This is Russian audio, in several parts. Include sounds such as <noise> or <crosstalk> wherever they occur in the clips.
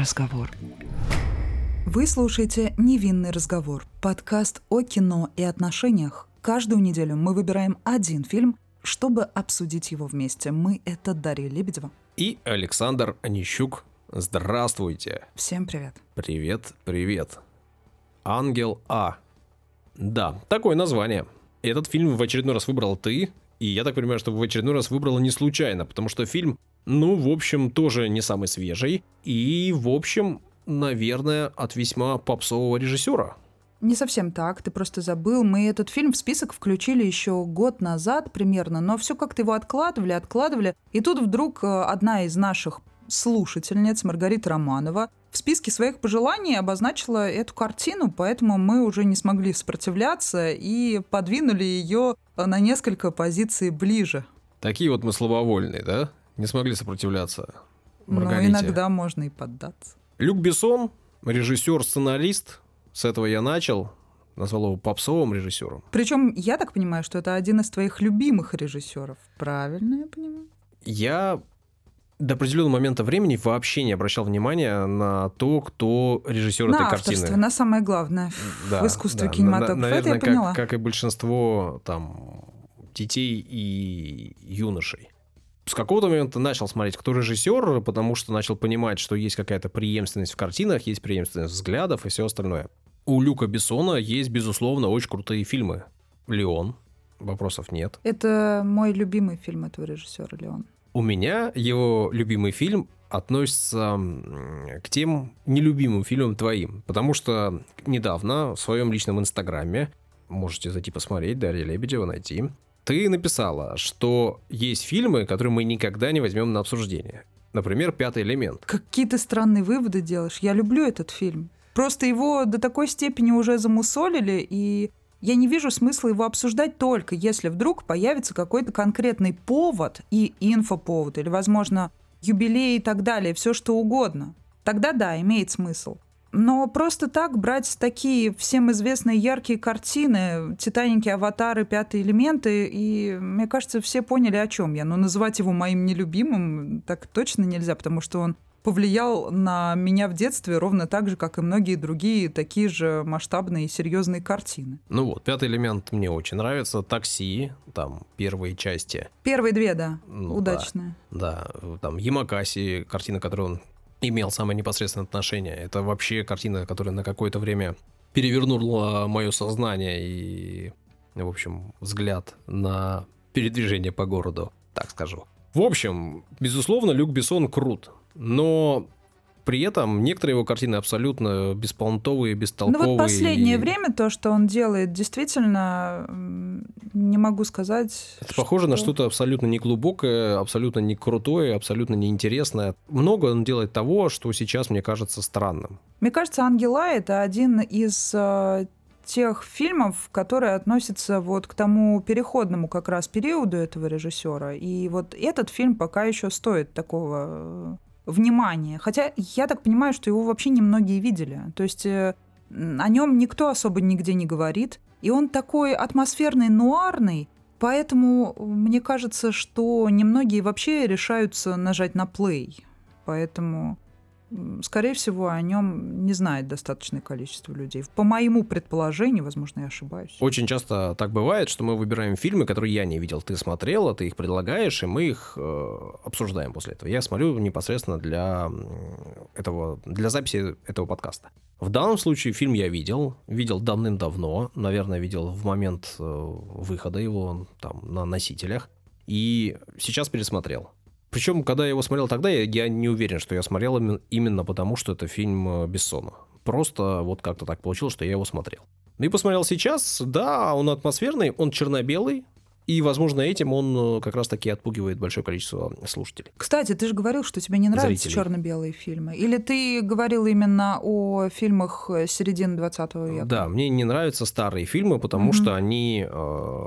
разговор. Вы слушаете «Невинный разговор» – подкаст о кино и отношениях. Каждую неделю мы выбираем один фильм, чтобы обсудить его вместе. Мы – это Дарья Лебедева. И Александр Онищук. Здравствуйте. Всем привет. Привет, привет. Ангел А. Да, такое название. Этот фильм в очередной раз выбрал ты, и я так понимаю, что в очередной раз выбрала не случайно, потому что фильм, ну, в общем, тоже не самый свежий, и, в общем, наверное, от весьма попсового режиссера. Не совсем так, ты просто забыл. Мы этот фильм в список включили еще год назад примерно, но все как-то его откладывали, откладывали. И тут вдруг э, одна из наших слушательниц, Маргарита Романова, в списке своих пожеланий обозначила эту картину, поэтому мы уже не смогли сопротивляться и подвинули ее на несколько позиций ближе. Такие вот мы слабовольные, да? Не смогли сопротивляться. Ну, Маргарите. иногда можно и поддаться. Люк Бессон, режиссер, сценарист. С этого я начал. Назвал его попсовым режиссером. Причем я так понимаю, что это один из твоих любимых режиссеров. Правильно я понимаю? Я до определенного момента времени вообще не обращал внимания на то, кто режиссер на этой авторство, картины. на самое главное Да, в искусстве да. кинематографа. На- это я наверное, поняла. как, как и большинство там детей и юношей. С какого-то момента начал смотреть, кто режиссер, потому что начал понимать, что есть какая-то преемственность в картинах, есть преемственность взглядов и все остальное. У Люка Бессона есть, безусловно, очень крутые фильмы. «Леон», вопросов нет. Это мой любимый фильм этого режиссера Леон. У меня его любимый фильм относится к тем нелюбимым фильмам твоим, потому что недавно в своем личном инстаграме, можете зайти посмотреть, Дарья Лебедева найти, ты написала, что есть фильмы, которые мы никогда не возьмем на обсуждение. Например, «Пятый элемент». Какие ты странные выводы делаешь. Я люблю этот фильм. Просто его до такой степени уже замусолили, и я не вижу смысла его обсуждать только если вдруг появится какой-то конкретный повод и инфоповод, или, возможно, юбилей и так далее, все что угодно. Тогда да, имеет смысл. Но просто так брать такие всем известные яркие картины, «Титаники», «Аватары», «Пятые элементы», и, мне кажется, все поняли, о чем я. Но называть его моим нелюбимым так точно нельзя, потому что он повлиял на меня в детстве ровно так же, как и многие другие такие же масштабные и серьезные картины. Ну вот, «Пятый элемент» мне очень нравится. «Такси», там, первые части. Первые две, да, Ну да. удачные. Да, там Ямакаси, картина, которую он имел самое непосредственное отношение. Это вообще картина, которая на какое-то время перевернула мое сознание и, в общем, взгляд на передвижение по городу, так скажу. В общем, безусловно, Люк Бессон крут, но при этом некоторые его картины абсолютно беспонтовые, бестолковые. Ну вот последнее и- время то, что он делает, действительно, не могу сказать. Это похоже на что-то абсолютно не глубокое, абсолютно не крутое, абсолютно неинтересное. Много он делает того, что сейчас мне кажется странным. Мне кажется, «Ангела» — это один из э, тех фильмов, которые относятся вот к тому переходному как раз периоду этого режиссера. И вот этот фильм пока еще стоит такого э, внимания. Хотя я так понимаю, что его вообще немногие видели. То есть э, о нем никто особо нигде не говорит. И он такой атмосферный, нуарный, поэтому мне кажется, что немногие вообще решаются нажать на плей. Поэтому скорее всего, о нем не знает достаточное количество людей. По моему предположению, возможно, я ошибаюсь. Очень часто так бывает, что мы выбираем фильмы, которые я не видел. Ты смотрела, ты их предлагаешь, и мы их э, обсуждаем после этого. Я смотрю непосредственно для этого, для записи этого подкаста. В данном случае фильм я видел, видел давным-давно, наверное, видел в момент э, выхода его там на носителях, и сейчас пересмотрел. Причем, когда я его смотрел тогда, я, не уверен, что я смотрел имен- именно потому, что это фильм э, Бессона. Просто вот как-то так получилось, что я его смотрел. Ну и посмотрел сейчас, да, он атмосферный, он черно-белый, и, возможно, этим он э, как раз-таки отпугивает большое количество слушателей. Кстати, ты же говорил, что тебе не нравятся черно-белые фильмы. Или ты говорил именно о фильмах э, середины 20 века? Да, мне не нравятся старые фильмы, потому Мгм. что они э,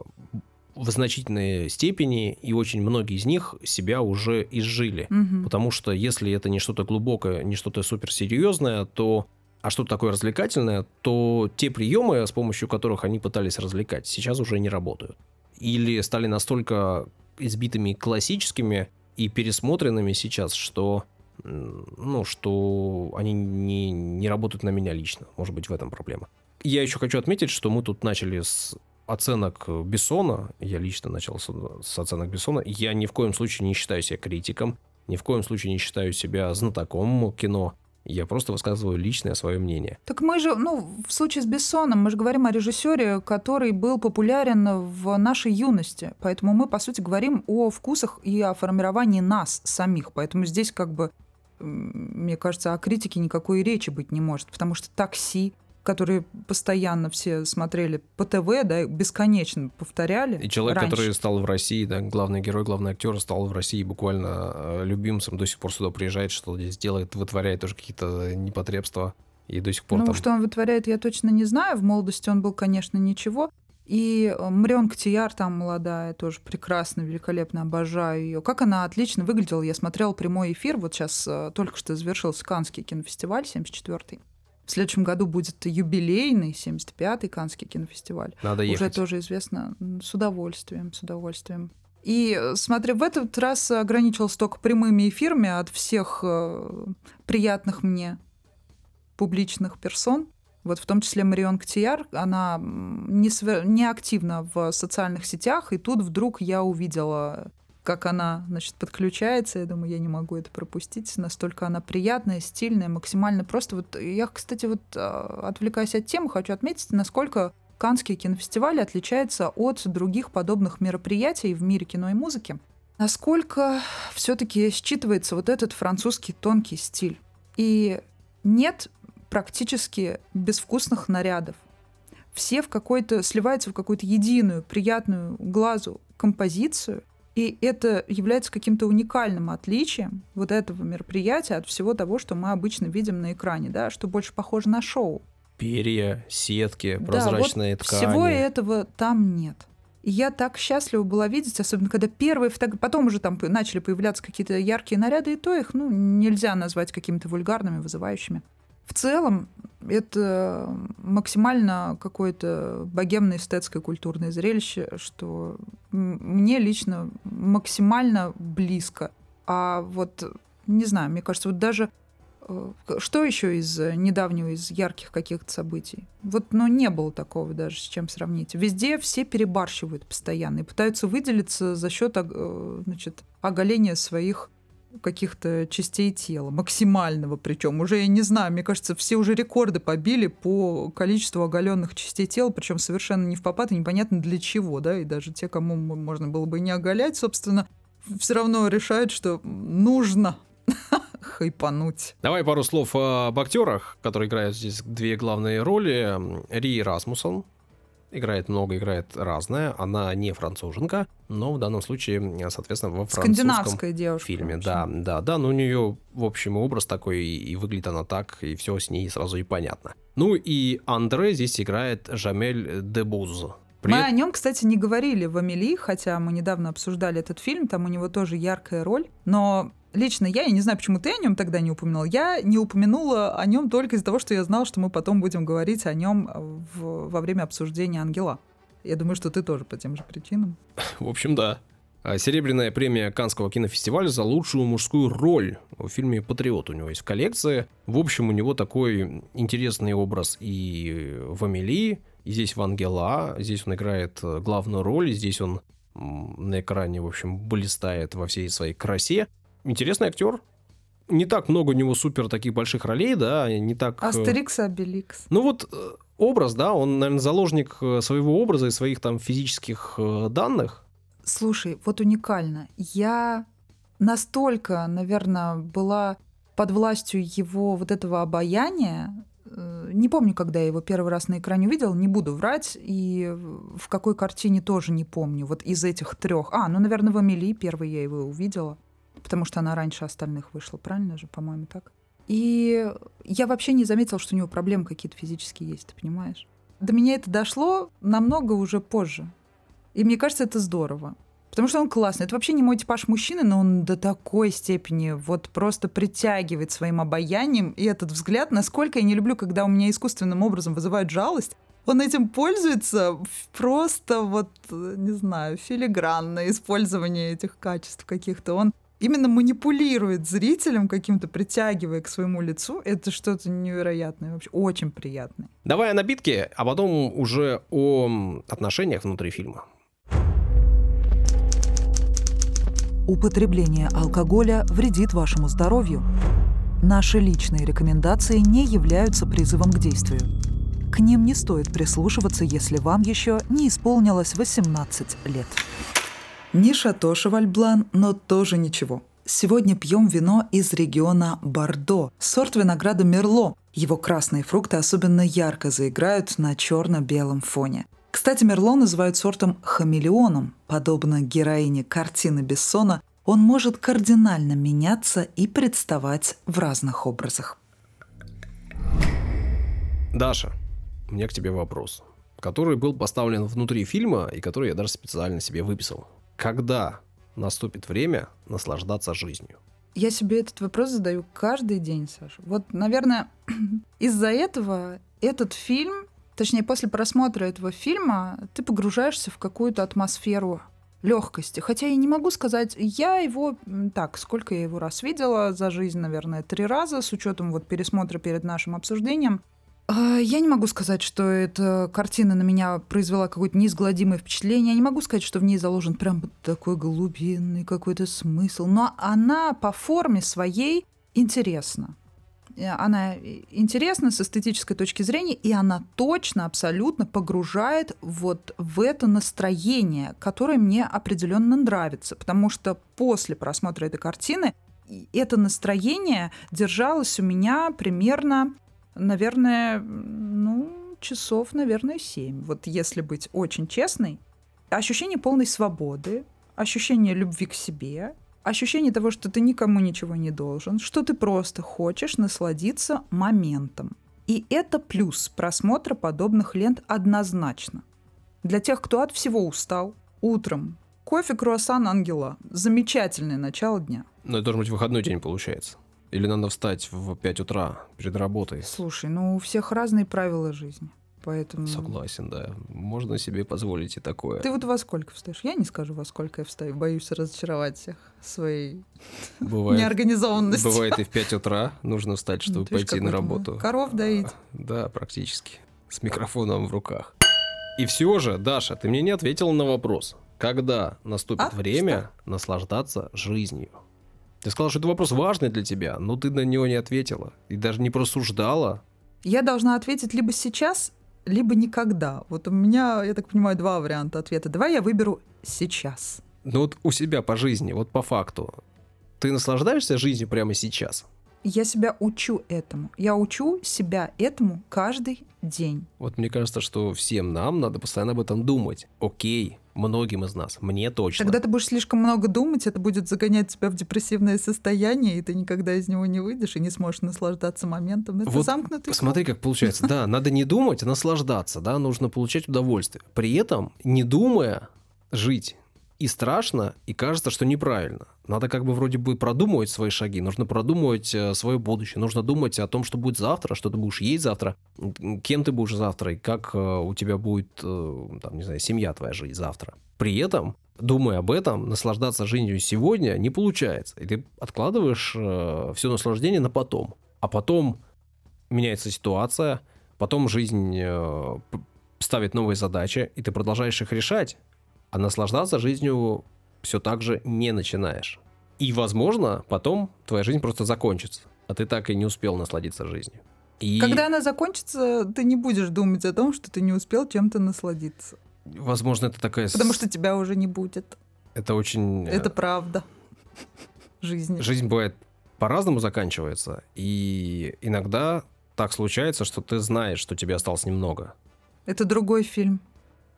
в значительной степени, и очень многие из них себя уже изжили. Мгм. Потому что если это не что-то глубокое, не что-то суперсерьезное, то а что-то такое развлекательное, то те приемы, с помощью которых они пытались развлекать, сейчас уже не работают. Или стали настолько избитыми классическими и пересмотренными сейчас, что ну, что они не, не работают на меня лично. Может быть, в этом проблема. Я еще хочу отметить, что мы тут начали с оценок Бессона. Я лично начал с, с оценок Бессона. Я ни в коем случае не считаю себя критиком, ни в коем случае не считаю себя знатоком кино. Я просто высказываю личное свое мнение. Так мы же, ну, в случае с Бессоном, мы же говорим о режиссере, который был популярен в нашей юности. Поэтому мы, по сути, говорим о вкусах и о формировании нас самих. Поэтому здесь как бы, мне кажется, о критике никакой речи быть не может. Потому что такси, которые постоянно все смотрели по ТВ, да, бесконечно повторяли. И человек, раньше. который стал в России, да, главный герой, главный актер, стал в России буквально э, любимцем, до сих пор сюда приезжает, что здесь делает, вытворяет тоже какие-то непотребства. И до сих пор ну, там... что он вытворяет, я точно не знаю. В молодости он был, конечно, ничего. И э, Мрён Ктияр там молодая, тоже прекрасно, великолепно, обожаю ее. Как она отлично выглядела. Я смотрела прямой эфир, вот сейчас э, только что завершился Канский кинофестиваль 74-й. В следующем году будет юбилейный 75-й Канский кинофестиваль. Надо ехать. Уже тоже известно. С удовольствием, с удовольствием. И э, смотри, в этот раз ограничился только прямыми эфирами от всех э, приятных мне публичных персон. Вот в том числе Марион Ктияр, она не, свер... не активна в социальных сетях, и тут вдруг я увидела как она, значит, подключается. Я думаю, я не могу это пропустить. Настолько она приятная, стильная, максимально просто. Вот я, кстати, вот а, отвлекаясь от темы, хочу отметить, насколько Канский кинофестиваль отличается от других подобных мероприятий в мире кино и музыки. Насколько все-таки считывается вот этот французский тонкий стиль. И нет практически безвкусных нарядов. Все в какой-то сливаются в какую-то единую, приятную глазу композицию, и это является каким-то уникальным отличием вот этого мероприятия от всего того, что мы обычно видим на экране, да, что больше похоже на шоу. Перья, сетки, прозрачные да, вот ткани. Всего этого там нет. И я так счастлива была видеть, особенно когда первые фотографии, потом уже там начали появляться какие-то яркие наряды, и то их ну, нельзя назвать какими-то вульгарными, вызывающими. В целом, это максимально какое-то богемное эстетское культурное зрелище, что мне лично максимально близко. А вот, не знаю, мне кажется, вот даже э, что еще из недавнего, из ярких каких-то событий? Вот, ну, не было такого даже, с чем сравнить. Везде все перебарщивают постоянно и пытаются выделиться за счет, э, значит, оголения своих каких-то частей тела, максимального причем. Уже, я не знаю, мне кажется, все уже рекорды побили по количеству оголенных частей тела, причем совершенно не в попад и непонятно для чего, да, и даже те, кому можно было бы не оголять, собственно, все равно решают, что нужно <laughs> хайпануть. Давай пару слов об актерах, которые играют здесь две главные роли. Ри Расмусон, играет много, играет разное. Она не француженка, но в данном случае, соответственно, во французском девушка, фильме. Да, да, да, но у нее, в общем, образ такой, и выглядит она так, и все с ней сразу и понятно. Ну и Андре здесь играет Жамель Дебуз. Привет. Мы о нем, кстати, не говорили в Амели, хотя мы недавно обсуждали этот фильм, там у него тоже яркая роль, но лично я, я не знаю, почему ты о нем тогда не упомянул, я не упомянула о нем только из-за того, что я знала, что мы потом будем говорить о нем в, во время обсуждения Ангела. Я думаю, что ты тоже по тем же причинам. В общем, да. А Серебряная премия Канского кинофестиваля за лучшую мужскую роль в фильме «Патриот» у него есть в коллекции. В общем, у него такой интересный образ и в «Амели», и здесь в «Ангела», здесь он играет главную роль, здесь он на экране, в общем, блистает во всей своей красе интересный актер. Не так много у него супер таких больших ролей, да, не так... Э, Астерикс и Обеликс. Ну вот э, образ, да, он, наверное, заложник э, своего образа и своих там физических данных. Слушай, вот уникально. Я настолько, наверное, была под властью его вот этого обаяния, не помню, когда я его первый раз на экране увидела, не буду врать, и в какой картине тоже не помню. Вот из этих трех. А, ну, наверное, в Амели первый я его увидела потому что она раньше остальных вышла, правильно же, по-моему, так? И я вообще не заметила, что у него проблемы какие-то физические есть, ты понимаешь? До меня это дошло намного уже позже. И мне кажется, это здорово. Потому что он классный. Это вообще не мой типаж мужчины, но он до такой степени вот просто притягивает своим обаянием. И этот взгляд, насколько я не люблю, когда у меня искусственным образом вызывают жалость, он этим пользуется просто вот, не знаю, филигранное использование этих качеств каких-то. Он именно манипулирует зрителем каким-то, притягивая к своему лицу, это что-то невероятное, вообще очень приятное. Давай о набитке, а потом уже о отношениях внутри фильма. Употребление алкоголя вредит вашему здоровью. Наши личные рекомендации не являются призывом к действию. К ним не стоит прислушиваться, если вам еще не исполнилось 18 лет. Не шато Шевальблан, но тоже ничего. Сегодня пьем вино из региона Бордо, сорт винограда Мерло. Его красные фрукты особенно ярко заиграют на черно-белом фоне. Кстати, Мерло называют сортом хамелеоном. Подобно героине картины Бессона, он может кардинально меняться и представать в разных образах. Даша, у меня к тебе вопрос, который был поставлен внутри фильма и который я даже специально себе выписал. Когда наступит время наслаждаться жизнью? Я себе этот вопрос задаю каждый день, Саша. Вот, наверное, <clears throat> из-за этого этот фильм, точнее, после просмотра этого фильма, ты погружаешься в какую-то атмосферу легкости. Хотя я не могу сказать, я его так, сколько я его раз видела за жизнь, наверное, три раза, с учетом вот пересмотра перед нашим обсуждением. А, я не могу сказать, что эта картина на меня произвела какое-то неизгладимое впечатление. Я не могу сказать, что в ней заложен прям такой глубинный какой-то смысл. Но она по форме своей интересна. Э, она интересна с эстетической точки зрения, и она точно, абсолютно погружает вот в это настроение, которое мне определенно нравится. Потому что после просмотра этой картины это настроение держалось у меня примерно наверное, ну, часов, наверное, семь. Вот если быть очень честной. Ощущение полной свободы, ощущение любви к себе, ощущение того, что ты никому ничего не должен, что ты просто хочешь насладиться моментом. И это плюс просмотра подобных лент однозначно. Для тех, кто от всего устал, утром кофе, круассан, ангела. Замечательное начало дня. Ну, это должен быть выходной день, получается. Или надо встать в 5 утра перед работой? Слушай, ну у всех разные правила жизни. Поэтому... Согласен, да. Можно себе позволить и такое. Ты вот во сколько встаешь? Я не скажу, во сколько я встаю. Боюсь разочаровать всех своей бывает, неорганизованностью. Бывает и в 5 утра нужно встать, чтобы ну, пойти на работу. Коров доить. Да, практически. С микрофоном в руках. И все же, Даша, ты мне не ответила на вопрос. Когда наступит а? время что? наслаждаться жизнью? Ты сказала, что это вопрос важный для тебя, но ты на него не ответила и даже не просуждала. Я должна ответить либо сейчас, либо никогда. Вот у меня, я так понимаю, два варианта ответа. Давай я выберу сейчас. Ну вот у себя по жизни, вот по факту, ты наслаждаешься жизнью прямо сейчас? Я себя учу этому. Я учу себя этому каждый день. Вот мне кажется, что всем нам надо постоянно об этом думать. Окей, Многим из нас. Мне точно. Когда ты будешь слишком много думать, это будет загонять тебя в депрессивное состояние, и ты никогда из него не выйдешь и не сможешь наслаждаться моментом. Это вот замкнутый Смотри, как получается. Да, надо не думать, а наслаждаться. Да, нужно получать удовольствие. При этом, не думая, жить и страшно, и кажется, что неправильно. Надо как бы вроде бы продумывать свои шаги, нужно продумывать э, свое будущее, нужно думать о том, что будет завтра, что ты будешь есть завтра, кем ты будешь завтра, и как э, у тебя будет, э, там, не знаю, семья твоя жить завтра. При этом, думая об этом, наслаждаться жизнью сегодня не получается. И ты откладываешь все наслаждение на потом. А потом меняется ситуация, потом жизнь ставит новые задачи, и ты продолжаешь их решать, а наслаждаться жизнью все так же не начинаешь. И, возможно, потом твоя жизнь просто закончится, а ты так и не успел насладиться жизнью. И... Когда она закончится, ты не будешь думать о том, что ты не успел чем-то насладиться. Возможно, это такая... Потому что тебя уже не будет. Это очень... Э, это правда. Жизнь. Жизнь бывает по-разному заканчивается, и иногда так случается, что ты знаешь, что тебе осталось немного. Это другой фильм.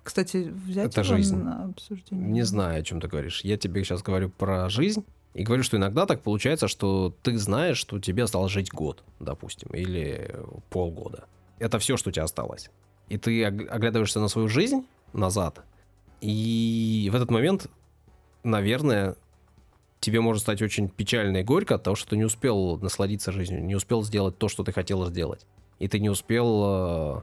Кстати, взять это жизнь. на обсуждение. Не знаю, о чем ты говоришь. Я тебе сейчас говорю про жизнь. И говорю, что иногда так получается, что ты знаешь, что тебе осталось жить год, допустим, или полгода. Это все, что у тебя осталось. И ты оглядываешься на свою жизнь назад, и в этот момент, наверное, тебе может стать очень печально и горько от того, что ты не успел насладиться жизнью, не успел сделать то, что ты хотел сделать. И ты не успел э,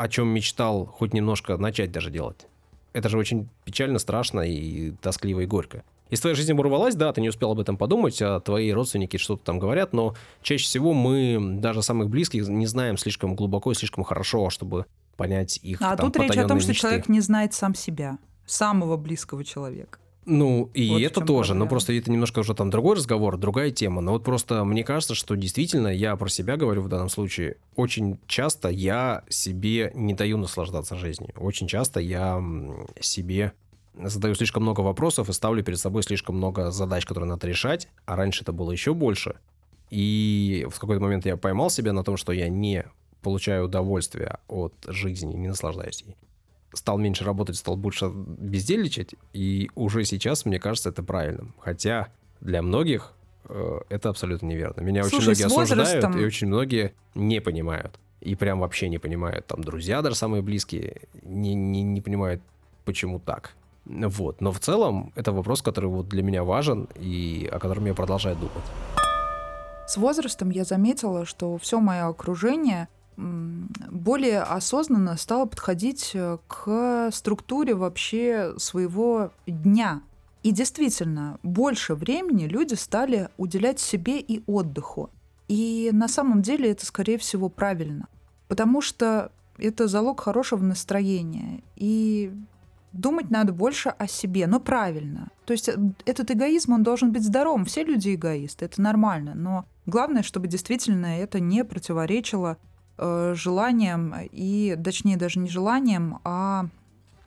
о чем мечтал хоть немножко начать даже делать. Это же очень печально, страшно и тоскливо и горько. Если твоя жизнь оборвалась, да, ты не успел об этом подумать, а твои родственники что-то там говорят, но чаще всего мы даже самых близких не знаем слишком глубоко и слишком хорошо, чтобы понять их А там, тут речь о том, что мечты. человек не знает сам себя, самого близкого человека. Ну, и Вот это тоже, но проблема. просто это немножко уже там другой разговор, другая тема. Но вот просто мне кажется, что действительно, я про себя говорю в данном случае, очень часто я себе не даю наслаждаться жизнью. Очень часто я себе задаю слишком много вопросов и ставлю перед собой слишком много задач, которые надо решать, а раньше это было еще больше. И в какой-то момент я поймал себя на том, что я не получаю удовольствия от жизни, не наслаждаюсь ей. Стал меньше работать, стал больше бездельничать, и уже сейчас, мне кажется, это правильным. Хотя для многих э, это абсолютно неверно. Меня очень Слушай, многие с осуждают, возрастом- и очень многие не понимают. И прям вообще не понимают. Там друзья даже самые близкие не, не, не понимают, почему так. Вот. Но в целом это вопрос, который вот для меня важен и о котором я продолжаю думать. С возрастом я заметила, что все мое окружение более осознанно стало подходить э, к структуре вообще своего дня. И действительно, больше времени люди стали уделять себе и отдыху. И на самом деле это, скорее всего, правильно. Потому что это залог хорошего настроения. И думать надо больше о себе, но правильно. То есть э, этот эгоизм, он должен быть здоровым. Все люди эгоисты, это нормально. Но главное, чтобы действительно это не противоречило э, желаниям и, точнее, даже не желаниям, а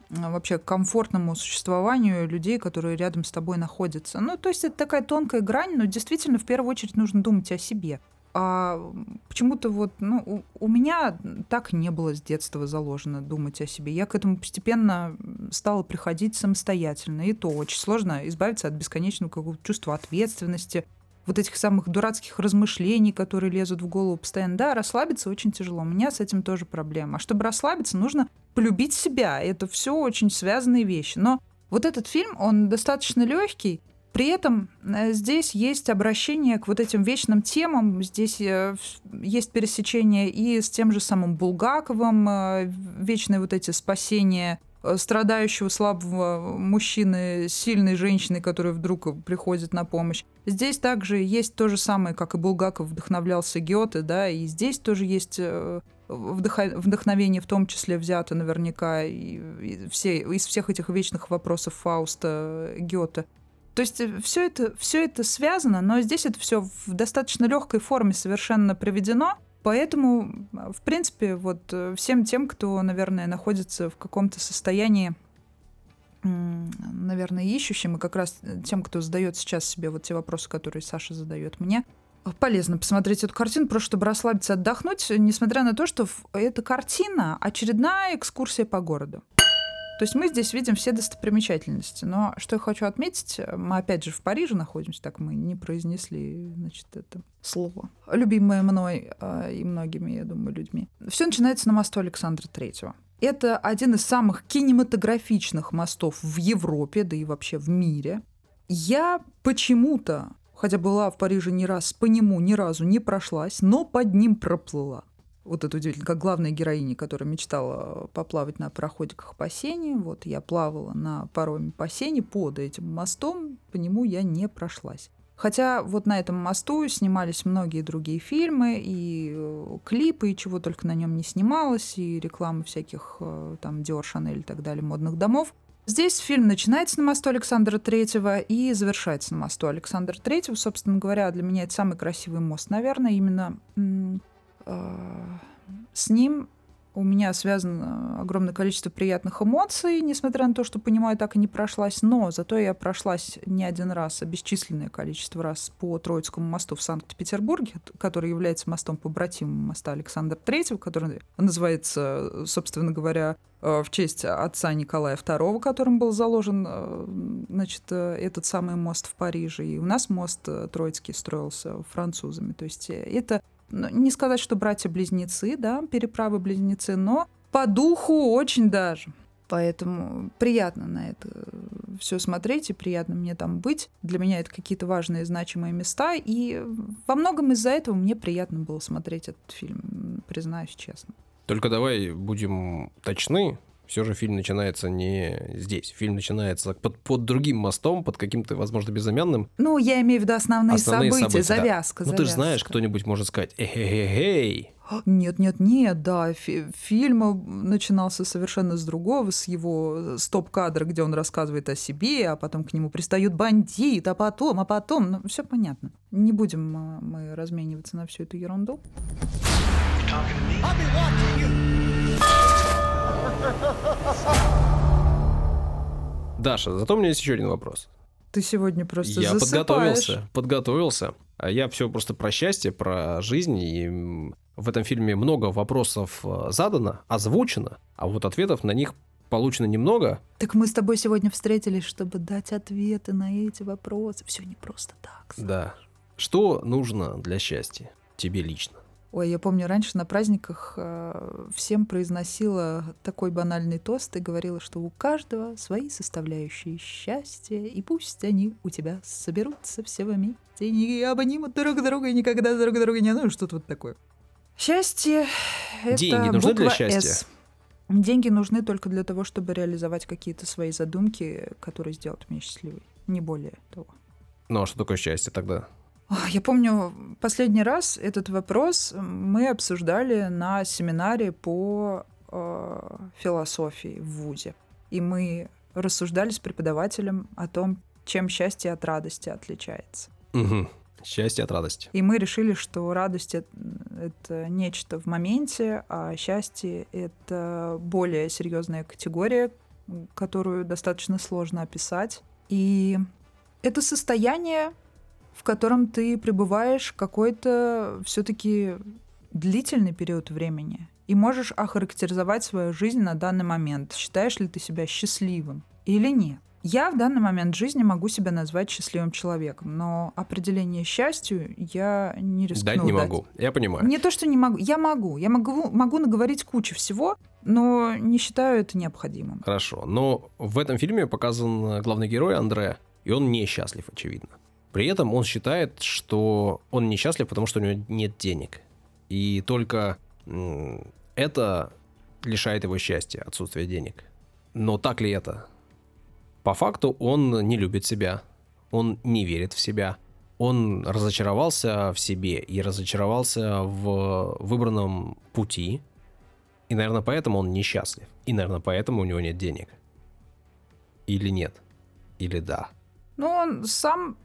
вообще комфортному существованию людей, которые рядом с тобой находятся. Ну, то есть это такая тонкая грань, но действительно в первую очередь нужно думать о себе. А почему-то вот, ну, у, у меня так не было с детства заложено думать о себе. Я к этому постепенно стала приходить самостоятельно. И то очень сложно избавиться от бесконечного какого-то чувства ответственности, вот этих самых дурацких размышлений, которые лезут в голову постоянно. Да, расслабиться очень тяжело. У меня с этим тоже проблема. А чтобы расслабиться, нужно полюбить себя. Это все очень связанные вещи. Но вот этот фильм, он достаточно легкий, при этом э, здесь есть обращение к вот этим вечным темам, здесь э, есть пересечение и с тем же самым Булгаковым, э, вечные вот эти спасения страдающего слабого мужчины, сильной женщины, которая вдруг приходит на помощь. Здесь также есть то же самое, как и Булгаков вдохновлялся Гёте, да, и здесь тоже есть э, вдохновение в том числе взято наверняка и, и все, из всех этих вечных вопросов Фауста Гёте. То есть все это, все это связано, но здесь это все в достаточно легкой форме совершенно приведено. Поэтому, в принципе, вот э, всем тем, кто, наверное, находится в каком-то состоянии, наверное, ищущим, и как раз тем, кто задает сейчас себе вот те вопросы, которые Саша задает мне, полезно посмотреть эту картину, просто чтобы расслабиться, отдохнуть, несмотря на то, что эта картина очередная экскурсия по городу. То есть мы здесь видим все достопримечательности. Но что я хочу отметить, мы опять же в Париже находимся, так мы не произнесли, значит, это слово, любимое мной э, и многими, я думаю, людьми. Все начинается на мосту Александра Третьего. Это один из самых кинематографичных мостов в Европе, да и вообще в мире. Я почему-то, хотя была в Париже не раз, по нему ни разу не прошлась, но под ним проплыла. Вот это удивительно, как главная героиня, которая мечтала поплавать на пароходиках по Сене. Вот я плавала на пароме по Сене под этим мостом, по нему я не прошлась. Хотя вот на этом мосту снимались многие другие фильмы, и э, клипы, и чего только на нем не снималось, и рекламы всяких э, там Dior, Chanel и так далее, модных домов. Здесь фильм начинается на мосту Александра Третьего и завершается на мосту Александра Третьего. Собственно говоря, для меня это самый красивый мост, наверное, именно э, с ним у меня связано огромное количество приятных эмоций, несмотря на то, что, понимаю, так и не прошлась. Но зато я прошлась не один раз, а бесчисленное количество раз по Троицкому мосту в Санкт-Петербурге, который является мостом побратимым моста Александра Третьего, который называется, собственно говоря, э, в честь отца Николая II, которым был заложен э, значит, э, этот самый мост в Париже. И у нас мост э, Троицкий строился французами. То есть э, это не сказать, что братья-близнецы, да, переправы-близнецы, но по духу очень даже. Поэтому приятно на это все смотреть, и приятно мне там быть. Для меня это какие-то важные, значимые места. И во многом из-за этого мне приятно было смотреть этот фильм, признаюсь честно. Только давай будем точны. Все же фильм начинается не здесь. Фильм начинается под, под другим мостом, под каким-то, возможно, безымянным. Ну, я имею в виду основные, Основные события, события, да. завязка. Ну, ты же знаешь, кто-нибудь может сказать, эй-эй-эй, Нет, нет, нет, да. фи- Фильм начинался совершенно с другого, с его стоп-кадра, где он рассказывает о себе, а потом к нему пристают бандит, а потом, а потом. Ну, все понятно. Не будем а, мы размениваться на всю эту ерунду. Даша, зато у меня есть еще один вопрос. Ты сегодня просто я засыпаешь. подготовился, подготовился. А Я все просто про счастье, про жизнь. И в этом фильме много вопросов э, задано, озвучено, а вот ответов на них получено немного. Так мы с тобой сегодня встретились, чтобы дать ответы на эти вопросы. Все не просто так. Саш. Да. Что нужно для счастья тебе лично? Ой, я помню, раньше на праздниках э, всем произносила такой банальный тост и говорила, что у каждого свои составляющие счастья, и пусть они у тебя соберутся все вместе и обнимут друг друга и никогда друг друга не... Ну, что-то вот такое. Счастье — это Деньги нужны для счастья? «С». Деньги нужны только для того, чтобы реализовать какие-то свои задумки, которые сделают меня счастливой. Не более того. Ну, а что такое счастье тогда? Я помню, последний раз этот вопрос мы обсуждали на семинаре по э, философии в ВУЗе. И мы рассуждали с преподавателем о том, чем счастье от радости отличается. Мгм. Счастье от радости. И мы решили, что радость это, это нечто в моменте, а счастье это более серьезная категория, которую достаточно сложно описать. И это состояние, в котором ты пребываешь какой-то все-таки длительный период времени и можешь охарактеризовать свою жизнь на данный момент. Считаешь ли ты себя счастливым или нет? Я в данный момент жизни могу себя назвать счастливым человеком, но определение счастью я не рискну Дать не могу. Я понимаю. Не то, что не могу. Я могу. Я могу, могу наговорить кучу всего, но не считаю это необходимым. Хорошо. Но в этом фильме показан главный герой Андре, и он несчастлив, очевидно. При этом он считает, что он несчастлив, потому что у него нет денег. И только это лишает его счастья, отсутствие денег. Но так ли это? По факту он не любит себя, он не верит в себя, он разочаровался в себе и разочаровался в выбранном пути, и, наверное, поэтому он несчастлив. И, наверное, поэтому у него нет денег. Или нет? Или да? Но он сам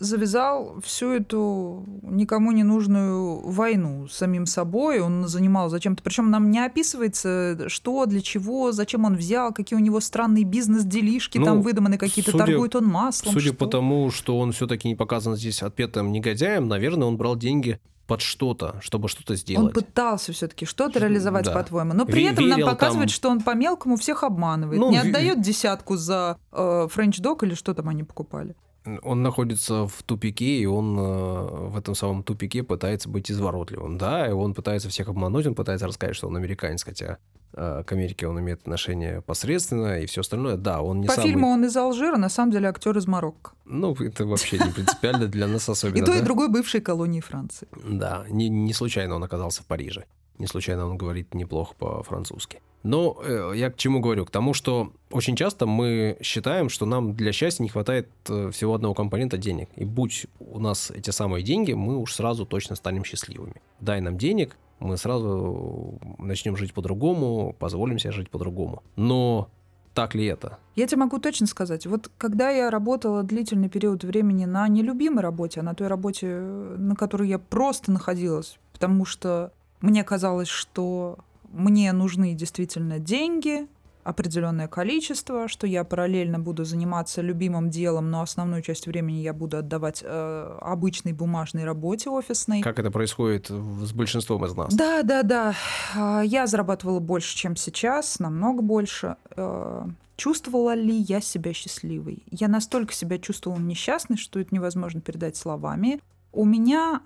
завязал всю эту никому не нужную войну с самим собой. Он занимал зачем-то. Причем нам не описывается, что, для чего, зачем он взял, какие у него странные бизнес-делишки Ну, там выдуманы, какие-то судя- торгует он маслом. Судя что? по тому, что он все-таки не показан здесь отпетым негодяем, наверное, он брал деньги под что-то, чтобы что-то Он сделать. пытался все-таки что-то реализовать, да. по-твоему. Но при Ве- этом нам верил показывает, там- что он по-мелкому всех обманывает. Ну, не отдает десятку за french dog или что там они покупали. Он находится в тупике, и он э, в этом самом тупике пытается быть изворотливым. Да, и он пытается всех обмануть, он пытается рассказать, что он американец, хотя э, к Америке он имеет отношение посредственно, и все остальное. Да, он не По самый... фильму он из Алжира, на самом деле актер из Марокко. Ну, это вообще не принципиально для нас <laughs> И особенно. то, и другой бывшей колонии Франции. Да, не случайно он оказался в Париже. Не случайно он говорит неплохо по-французски. Но э, я к чему говорю? К тому, что очень часто мы считаем, что нам для счастья не хватает э, всего одного компонента денег. И будь у нас эти самые деньги, мы уж сразу точно станем счастливыми. Дай нам денег, мы сразу начнем жить по-другому, позволим себе жить по-другому. Но так ли это? Я тебе могу точно сказать, вот когда я работала длительный период времени на нелюбимой работе, а на той работе, на которой я просто находилась, потому что мне казалось, что мне нужны действительно деньги, определенное количество, что я параллельно буду заниматься любимым делом, но основную часть времени я буду отдавать э, обычной бумажной работе офисной. Как это происходит с большинством из нас? Да, да, да. А, Я зарабатывала больше, чем сейчас, намного больше. Э, Чувствовала ли я себя счастливой? Я настолько себя чувствовала несчастной, что это невозможно передать словами. У меня,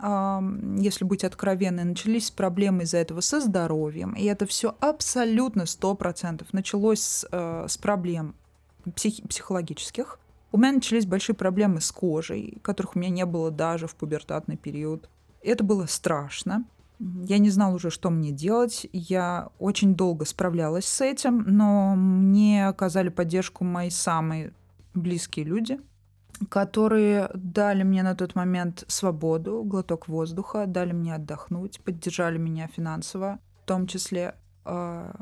если быть откровенной, начались проблемы из-за этого со здоровьем. И это все абсолютно сто процентов началось с, э, с проблем психи- психологических. У меня начались большие проблемы с кожей, которых у меня не было даже в пубертатный период. Это было страшно. Я не знала уже, что мне делать. Я очень долго справлялась с этим, но мне оказали поддержку мои самые близкие люди, которые дали мне на тот момент свободу, глоток воздуха, дали мне отдохнуть, поддержали меня финансово, в том числе. А,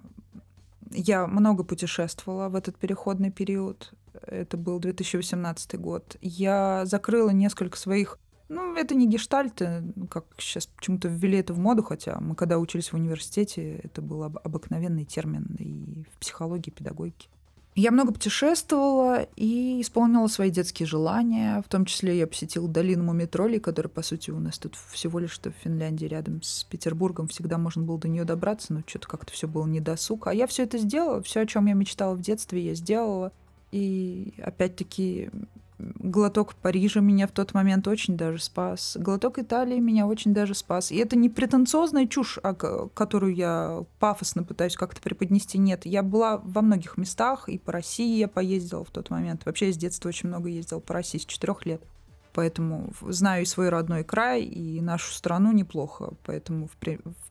я много путешествовала в этот переходный период. Это был 2018 год. Я закрыла несколько своих ну, это не гештальты, как сейчас почему-то ввели это в моду, хотя мы когда учились в университете, это был об- обыкновенный термин и в психологии, и педагогике. Я много путешествовала и исполнила свои детские желания. В том числе я посетила долину Мумитролей, которая, по сути, у нас тут всего лишь что в Финляндии, рядом с Петербургом. Всегда можно было до нее добраться, но что-то как-то все было недосуг. А я все это сделала. Все, о чем я мечтала в детстве, я сделала. И опять-таки глоток Парижа меня в тот момент очень даже спас. Глоток Италии меня очень даже спас. И это не претенциозная чушь, а которую я пафосно пытаюсь как-то преподнести. Нет, я была во многих местах, и по России я поездила в тот момент. Вообще я с детства очень много ездила по России, с четырех лет. Поэтому знаю и свой родной край, и нашу страну неплохо. Поэтому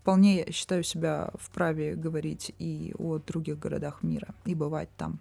вполне я считаю себя вправе говорить и о других городах мира, и бывать там.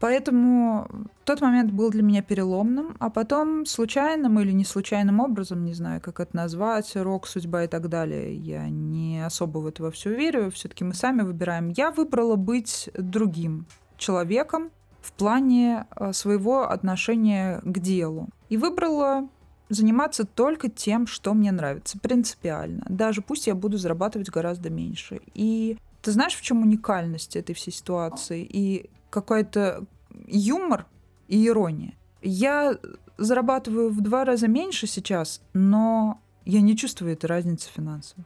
Поэтому тот момент был для меня переломным, а потом случайным или не случайным образом, не знаю, как это назвать, рок, судьба и так далее, я не особо в это во все верю, все-таки мы сами выбираем. Я выбрала быть другим человеком в плане э, своего отношения к делу. И выбрала заниматься только тем, что мне нравится, принципиально. Даже пусть я буду зарабатывать гораздо меньше. И ты знаешь, в чем уникальность этой всей ситуации? И какой-то юмор и ирония. Я зарабатываю в два раза меньше сейчас, но я не чувствую этой разницы финансово.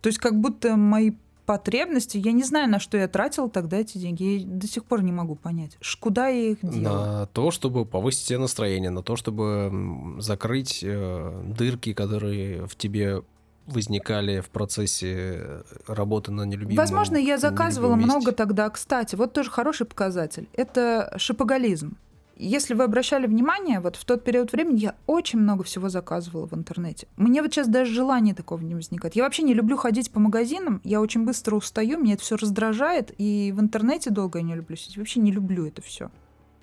То есть как будто мои потребности, я не знаю, на что я тратила тогда эти деньги, я до сих пор не могу понять, куда я их делала. На то, чтобы повысить себе настроение, на то, чтобы закрыть э, дырки, которые в тебе возникали в процессе работы на нелюбимом Возможно, я заказывала много тогда. Кстати, вот тоже хороший показатель. Это шопоголизм. Если вы обращали внимание, вот в тот период времени я очень много всего заказывала в интернете. Мне вот сейчас даже желания такого не возникает. Я вообще не люблю ходить по магазинам, я очень быстро устаю, меня это все раздражает, и в интернете долго я не люблю сидеть. Вообще не люблю это все.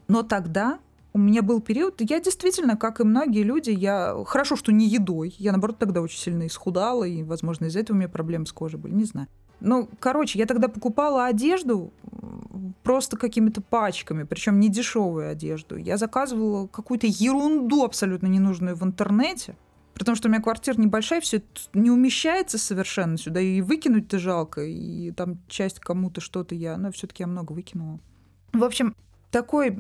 Но тогда у меня был период, я действительно, как и многие люди, я хорошо, что не едой. Я, наоборот, тогда очень сильно исхудала, и, возможно, из-за этого у меня проблемы с кожей были, не знаю. Ну, короче, я тогда покупала одежду просто какими-то пачками, причем не дешевую одежду. Я заказывала какую-то ерунду абсолютно ненужную в интернете, потому что у меня квартира небольшая, все не умещается совершенно сюда, и выкинуть-то жалко, и там часть кому-то что-то я, ну, все-таки я много выкинула. В общем, такой...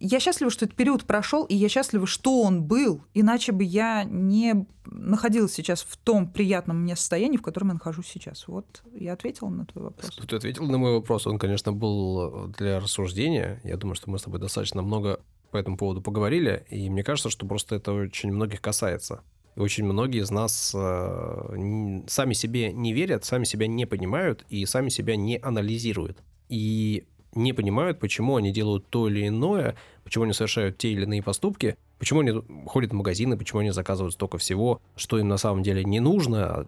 Я счастлива, что этот период прошел, и я счастлива, что он был. Иначе бы я не находилась сейчас в том приятном мне состоянии, в котором я нахожусь сейчас. Вот я ответила на твой вопрос. Ты ответил на мой вопрос. Он, конечно, был для рассуждения. Я думаю, что мы с тобой достаточно много по этому поводу поговорили, и мне кажется, что просто это очень многих касается. И очень многие из нас э, сами себе не верят, сами себя не понимают и сами себя не анализируют. И не понимают, почему они делают то или иное, почему они совершают те или иные поступки, почему они ходят в магазины, почему они заказывают столько всего, что им на самом деле не нужно, а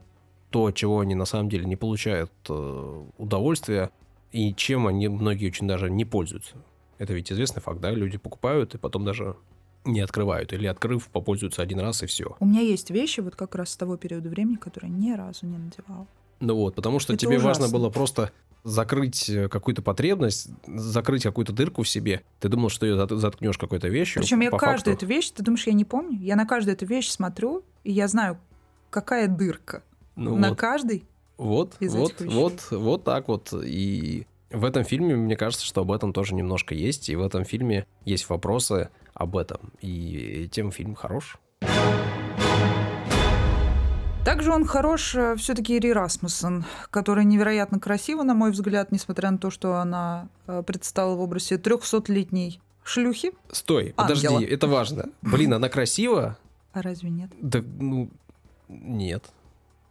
то, от чего они на самом деле не получают э, удовольствия, и чем они многие очень даже не пользуются. Это ведь известный факт, да? Люди покупают и потом даже не открывают, или открыв, попользуются один раз и все. У меня есть вещи вот как раз с того периода времени, которые ни разу не надевал. Ну вот, потому что Это тебе ужасно. важно было просто закрыть э, какую-то потребность, закрыть какую-то дырку в себе. Ты думал, что ее заткнешь какой-то вещью. Причем я каждую факту... эту вещь, ты думаешь, я не помню? Я на каждую эту вещь смотрю, и я знаю, какая дырка. Ну на вот. каждый. Вот, из вот, этих вот, вот так вот. И в этом фильме, мне кажется, что об этом тоже немножко есть. И в этом фильме есть вопросы об этом. И тем фильм хорош. Также он хорош э, все-таки Ри Расмуссен, которая невероятно красива, на мой взгляд, несмотря на то, что она э, предстала в образе 300-летней шлюхи. Стой, подожди, Ангела. это важно. Блин, она красива? А разве нет? Да, ну, нет.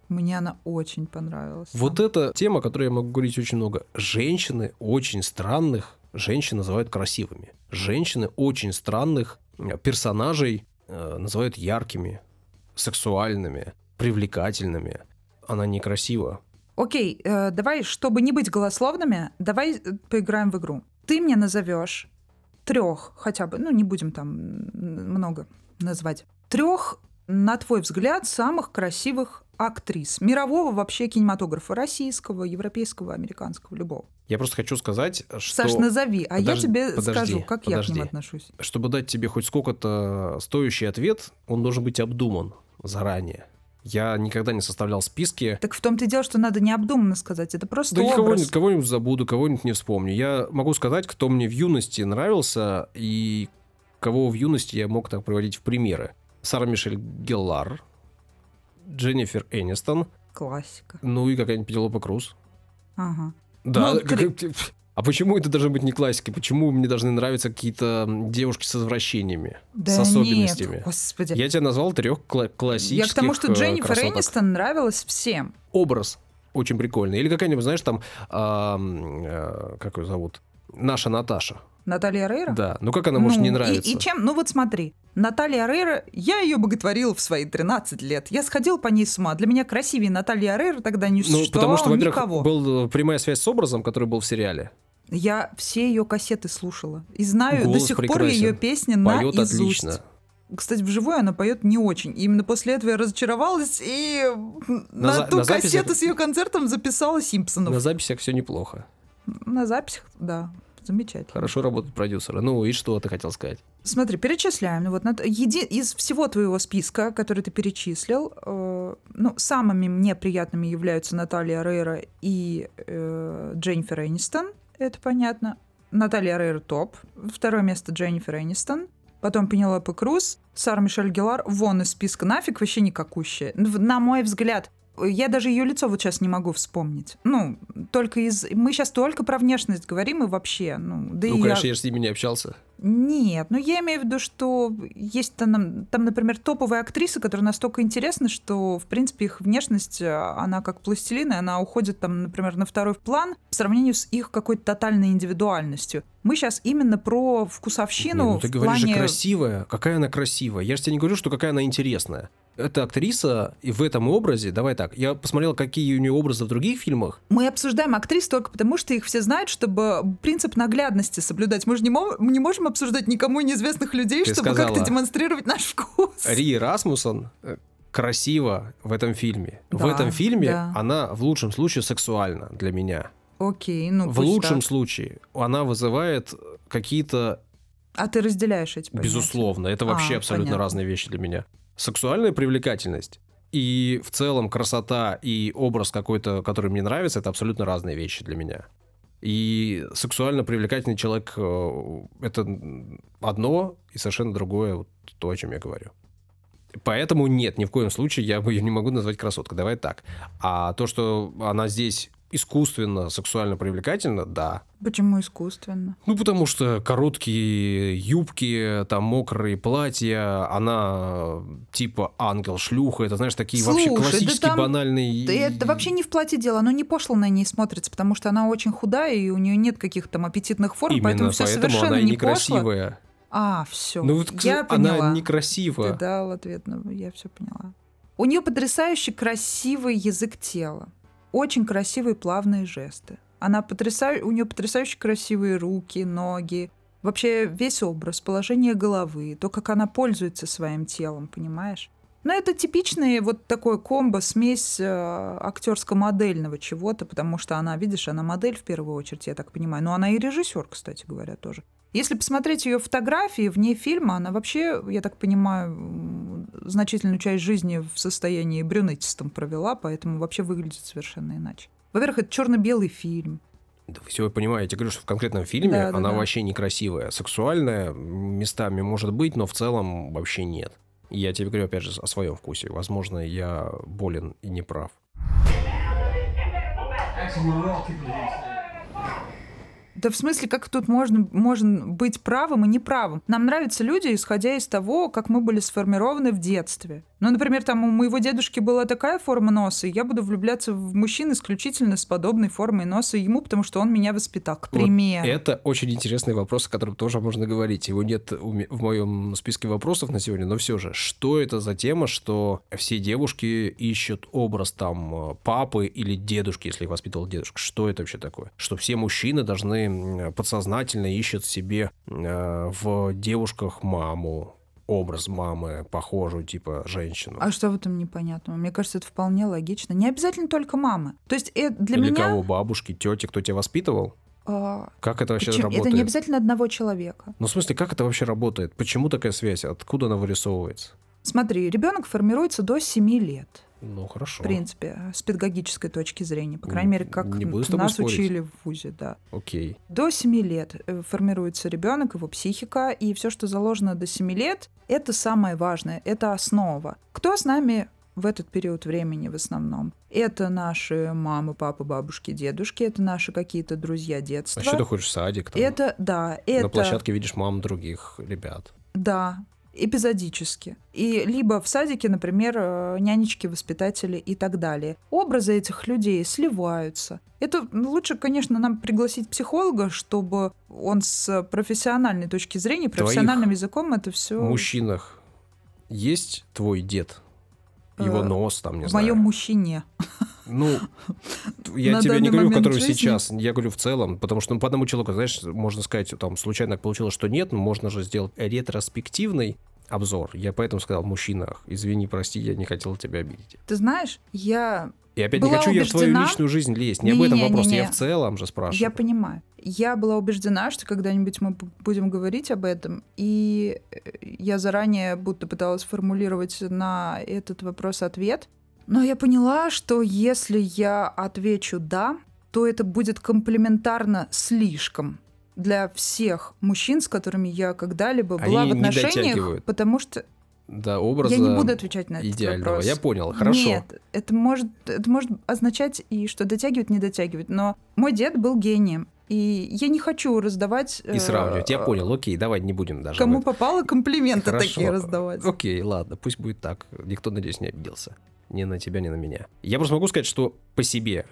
Мне она очень понравилась. Вот эта тема, о которой я могу говорить очень много. Женщины очень странных женщин называют красивыми. Женщины очень странных э, персонажей э, называют яркими, сексуальными привлекательными. Она некрасива. Окей, э, давай, чтобы не быть голословными, давай э, поиграем в игру. Ты мне назовешь трех хотя бы, ну не будем там много назвать, трех, на твой взгляд, самых красивых актрис мирового вообще кинематографа, российского, европейского, американского, любого. Я просто хочу сказать, что... Саш, назови, а я Подожди, тебе подожди, скажу, как я к подожди. ним отношусь. Чтобы дать тебе хоть сколько-то стоящий ответ, он должен быть обдуман заранее. Я никогда не составлял списки. Так в том-то и дело, что надо необдуманно сказать, это просто Да я образ. кого-нибудь, кого-нибудь забуду, кого-нибудь не вспомню. Я могу сказать, кто мне в юности нравился и кого в юности я мог так приводить в примеры. Сара Мишель Геллар, Дженнифер Энистон, Классика. ну и какая-нибудь Пенелопа Круз. Ага. Да, Ну, как- <laughs> а почему это должно быть не классикой? Почему мне должны нравиться какие-то девушки с извращениями, Да с особенностями? нет, господи. Я тебе назвал трех кла- классических Я к тому, что э, Дженнифер красоток. Энистон нравилась всем. Образ очень прикольный. Или какая-нибудь, знаешь, там, ам, э, как ее зовут? Наша Наташа. Наталья Рейра? Да. Ну как она может Ну, не и- нравиться? И, чем? Ну вот смотри, Наталья Рейра, я ее боготворила в свои 13 лет. Я сходила по ней с ума. Для меня красивее Наталья Рейра тогда не Ну, существовало потому что, во-первых, никого. была прямая связь с образом, который был в сериале. Я все ее кассеты слушала. И знаю Голос до сих пор прекрасен. ее песни Поет наизусть. отлично. Кстати, вживую она поет не очень. И именно после этого я разочаровалась и на, за- ту на записях- кассету с ее концертом записала Симпсонов. На записях все неплохо. На записях, да. Замечательно. Хорошо работают продюсеры. Ну и что ты хотел сказать? Смотри, перечисляем. Ну Вот еди- из всего твоего списка, который ты перечислил, э, ну, самыми мне приятными являются Наталья Рейра и э, Дженнифер Энистон. Это понятно. Наталья Рейра топ. Второе место Дженнифер Энистон. Потом Пенелопа Круз, Сара Мишель Гелар вон из списка нафиг вообще никакущая. На мой взгляд, я даже ее лицо вот сейчас не могу вспомнить. Ну, только из... Мы сейчас только про внешность говорим и вообще, ну, да ну, и я- конечно, я же с ними не общался. Нет, ну я имею в виду, что есть там, там, например, топовые актрисы, которые настолько интересны, что, в принципе, их внешность, э, она как пластилин, и она уходит там, например, на второй план в сравнении с их какой-то тотальной индивидуальностью. Мы сейчас именно про вкусовщину Не, ну ты говоришь плане... же красивая. Какая она красивая? Я же тебе не говорю, что какая она интересная. Эта актриса и в этом образе, давай так, я посмотрел, какие у нее образы в других фильмах. Мы обсуждаем актрис только потому, что их все знают, чтобы принцип наглядности соблюдать. Мы же не, мо- не можем обсуждать никому неизвестных людей, Ты чтобы как-то демонстрировать наш вкус. Ри Расмусон э, красиво в этом фильме. в Да, этом фильме да. она в лучшем случае сексуальна для меня. Окей, ну в лучшем так. случае она вызывает какие-то, А ты разделяешь эти понятия? безусловно, это вообще А, абсолютно понятно. разные вещи для меня. Сексуальная привлекательность и в целом красота и образ какой-то, который мне нравится, это абсолютно разные вещи для меня. И сексуально привлекательный человек э, это одно и совершенно другое вот то, о чем я говорю. Поэтому нет, ни в коем случае я ее не могу назвать красоткой. Давай так. А то, что она здесь искусственно сексуально привлекательна, да. Почему искусственно? Ну, потому что короткие юбки, там мокрые платья, она типа ангел-шлюха, это, знаешь, такие вообще Слушай, да классические там- банальные... Да это вообще не в платье дело, оно не пошло на ней смотрится, потому что она очень худая, и у нее нет каких-то там аппетитных форм, Именно поэтому все поэтому совершенно она и не пошло. некрасивая. А, все. Ну, вот я она поняла. некрасивая. Ты дал ответ, ну, я все поняла. У нее потрясающе красивый язык тела. Очень красивые плавные жесты. Она потрясаю... У нее потрясающе красивые руки, ноги. Вообще весь образ, положение головы, то, как она пользуется своим телом, понимаешь? Но это типичный вот такой комбо, смесь э, актерско-модельного чего-то, потому что она, видишь, она модель в первую очередь, я так понимаю. Но она и режиссер, кстати говоря, тоже. Если посмотреть ее фотографии вне фильма, она вообще, я так понимаю, значительную часть жизни в состоянии брюнетистом провела, поэтому вообще выглядит совершенно иначе. Во-первых, это черно-белый фильм. Да вы все понимаете, я говорю, что в конкретном фильме Да, да, она да. вообще некрасивая. Сексуальная местами может быть, но в целом вообще нет. Я тебе говорю, опять же, о своем вкусе. Возможно, я болен и не прав. Да в смысле, как тут можно, можно быть правым и неправым? Нам нравятся люди, исходя из того, как мы были сформированы в детстве. Ну, например, там у моего дедушки была такая форма носа, и я буду влюбляться в мужчин исключительно с подобной формой носа ему, потому что он меня воспитал, к примеру. Вот это очень интересный вопрос, о котором тоже можно говорить. Его нет в моем списке вопросов на сегодня, но все же, что это за тема, что все девушки ищут образ там э, папы или дедушки, если их воспитывал дедушка? Что это вообще такое? Что все мужчины должны подсознательно ищут себе э, в девушках маму, образ мамы, похожую, типа, женщину. А что в этом непонятного? Мне кажется, это вполне логично. Не обязательно только мамы. То есть это для Или меня... кого? Бабушки, тети, кто тебя воспитывал? А... Как это вообще Почему? работает? Это не обязательно одного человека. Ну, в смысле, как это вообще работает? Почему такая связь? Откуда она вырисовывается? Смотри, ребенок формируется до 7 лет. Ну, хорошо. В принципе, с педагогической точки зрения. По крайней мере, как нас спорить. учили в ВУЗе, да. Окей. До 7 лет э, формируется ребенок, его психика, и все, что заложено до 7 лет, это самое важное, это основа. Кто с нами в этот период времени в основном. Это наши мамы, папы, бабушки, дедушки, это наши какие-то друзья детства. А что ты ходишь в садик? Там, это, да, это... На площадке видишь мам других ребят. Да, эпизодически. И либо в садике, например, э, нянечки, воспитатели и так далее. Образы этих людей сливаются. Это лучше, конечно, нам пригласить психолога, чтобы он с профессиональной точки зрения, профессиональным Твоих языком это все. В мужчинах есть твой дед? Его Э, нос там, не в знаю. моем мужчине. Ну, <laughs> я На тебе не говорю, который жизни. сейчас, я говорю в целом, потому что ну, по одному человеку, знаешь, можно сказать, там случайно получилось, что нет, но можно же сделать ретроспективный обзор. Я поэтому сказал мужчинах. Извини, прости, я не хотел тебя обидеть. Ты знаешь, я И опять Была не хочу я в твою убеждена- личную жизнь лезть. Не об этом Не-не-не-не-не. вопрос, я в целом же спрашиваю. Я понимаю. Я была убеждена, что когда-нибудь мы будем говорить об этом, и э, я заранее будто пыталась формулировать на этот вопрос ответ. Но я поняла, что если я отвечу «да», то это будет комплементарно слишком для всех мужчин, с которыми я когда-либо была Они в не отношениях, потому что Да, образа я не буду отвечать на этот идеального. вопрос. Я понял, хорошо. Нет, это может, это может означать и что дотягивать, не дотягивать. Но мой дед был гением. И я не хочу раздавать... И сравнивать. Я понял, окей, давай не будем даже. Кому попало комплименты Хорошо. такие раздавать. Окей, ладно, пусть будет так. Никто, надеюсь, не обиделся. Ни на тебя, ни на меня. Я просто могу сказать, что по себе